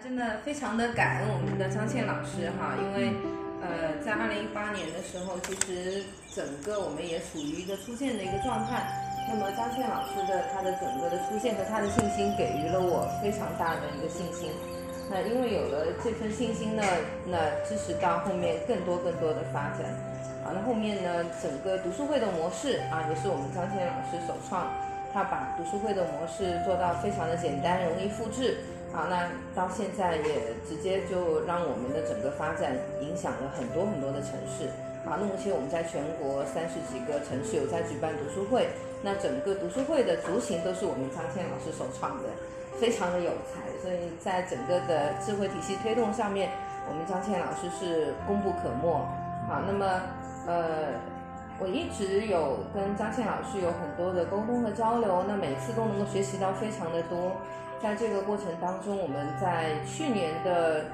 真的非常的感恩我们的张倩老师哈，因为呃，在二零一八年的时候，其实整个我们也处于一个出现的一个状态。那么张倩老师的她的整个的出现和她的信心，给予了我非常大的一个信心。那因为有了这份信心呢，那支持到后面更多更多的发展。啊，那后面呢，整个读书会的模式啊，也是我们张倩老师首创，他把读书会的模式做到非常的简单，容易复制。好，那到现在也直接就让我们的整个发展影响了很多很多的城市。好，那目前我们在全国三十几个城市有在举办读书会，那整个读书会的雏形都是我们张倩老师首创的，非常的有才。所以在整个的智慧体系推动上面，我们张倩老师是功不可没。好，那么呃，我一直有跟张倩老师有很多的沟通和交流，那每次都能够学习到非常的多。在这个过程当中，我们在去年的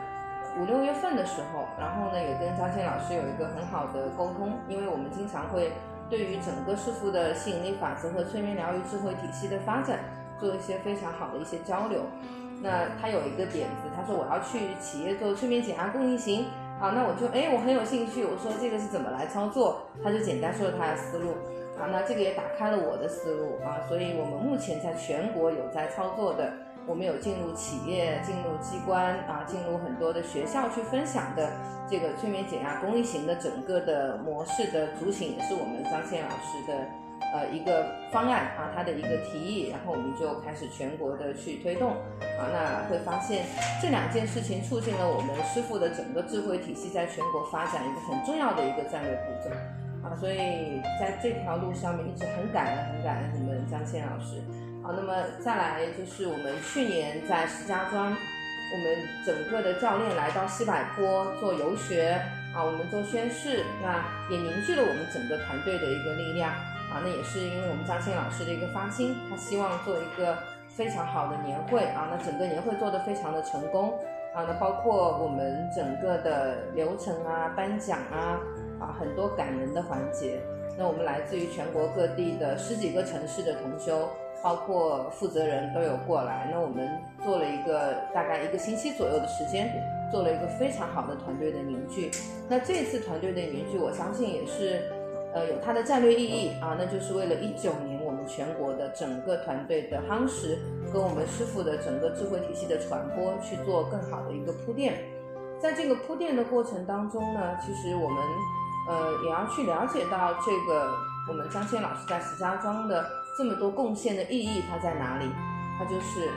五六月份的时候，然后呢也跟张倩老师有一个很好的沟通，因为我们经常会对于整个师傅的吸引力法则和催眠疗愈智慧体系的发展做一些非常好的一些交流。那他有一个点子，他说我要去企业做催眠减压共运行，好，那我就哎我很有兴趣，我说这个是怎么来操作？他就简单说了他的思路，啊，那这个也打开了我的思路啊，所以我们目前在全国有在操作的。我们有进入企业、进入机关啊，进入很多的学校去分享的这个催眠减压公益型的整个的模式的雏形，也是我们张倩老师的呃一个方案啊，他的一个提议，然后我们就开始全国的去推动啊，那会发现这两件事情促进了我们师傅的整个智慧体系在全国发展一个很重要的一个战略步骤。啊，所以在这条路上面一直很感恩、很感恩你们张倩老师。好，那么再来就是我们去年在石家庄，我们整个的教练来到西柏坡做游学啊，我们做宣誓，那也凝聚了我们整个团队的一个力量。啊，那也是因为我们张欣老师的一个发心，他希望做一个非常好的年会啊，那整个年会做得非常的成功啊，那包括我们整个的流程啊、颁奖啊啊很多感人的环节，那我们来自于全国各地的十几个城市的同修。包括负责人都有过来，那我们做了一个大概一个星期左右的时间，做了一个非常好的团队的凝聚。那这次团队的凝聚，我相信也是，呃，有它的战略意义啊，那就是为了一九年我们全国的整个团队的夯实和我们师傅的整个智慧体系的传播去做更好的一个铺垫。在这个铺垫的过程当中呢，其实我们呃也要去了解到这个我们张谦老师在石家庄的。这么多贡献的意义，它在哪里？它就是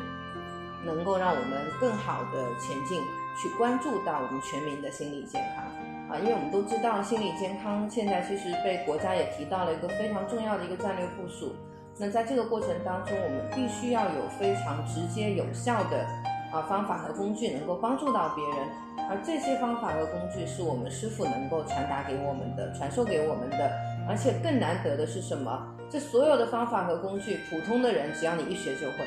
能够让我们更好的前进，去关注到我们全民的心理健康啊！因为我们都知道，心理健康现在其实被国家也提到了一个非常重要的一个战略部署。那在这个过程当中，我们必须要有非常直接有效的啊方法和工具，能够帮助到别人。而这些方法和工具是我们师傅能够传达给我们的，传授给我们的。而且更难得的是什么？这所有的方法和工具，普通的人只要你一学就会，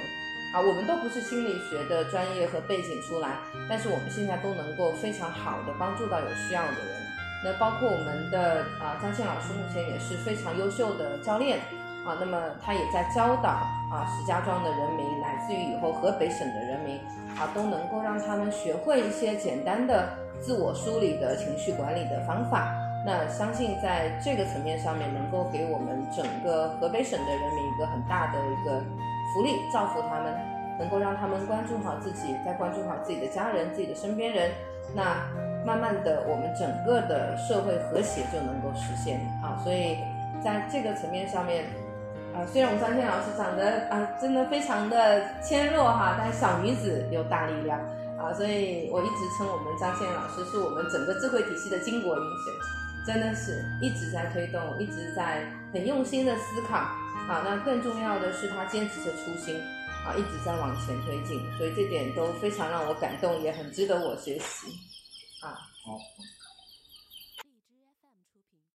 啊，我们都不是心理学的专业和背景出来，但是我们现在都能够非常好的帮助到有需要的人。那包括我们的啊张倩老师目前也是非常优秀的教练，啊，那么他也在教导啊石家庄的人民，乃至于以后河北省的人民，啊，都能够让他们学会一些简单的自我梳理的情绪管理的方法。那相信在这个层面上面，能够给我们整个河北省的人民一个很大的一个福利，造福他们，能够让他们关注好自己，再关注好自己的家人、自己的身边人，那慢慢的，我们整个的社会和谐就能够实现啊。所以在这个层面上面，啊，虽然我们张倩老师长得啊真的非常的纤弱哈，但小女子有大力量啊，所以我一直称我们张倩老师是我们整个智慧体系的巾帼英雄。真的是一直在推动，一直在很用心的思考，好，那更重要的是他坚持着初心，啊，一直在往前推进，所以这点都非常让我感动，也很值得我学习，啊。好。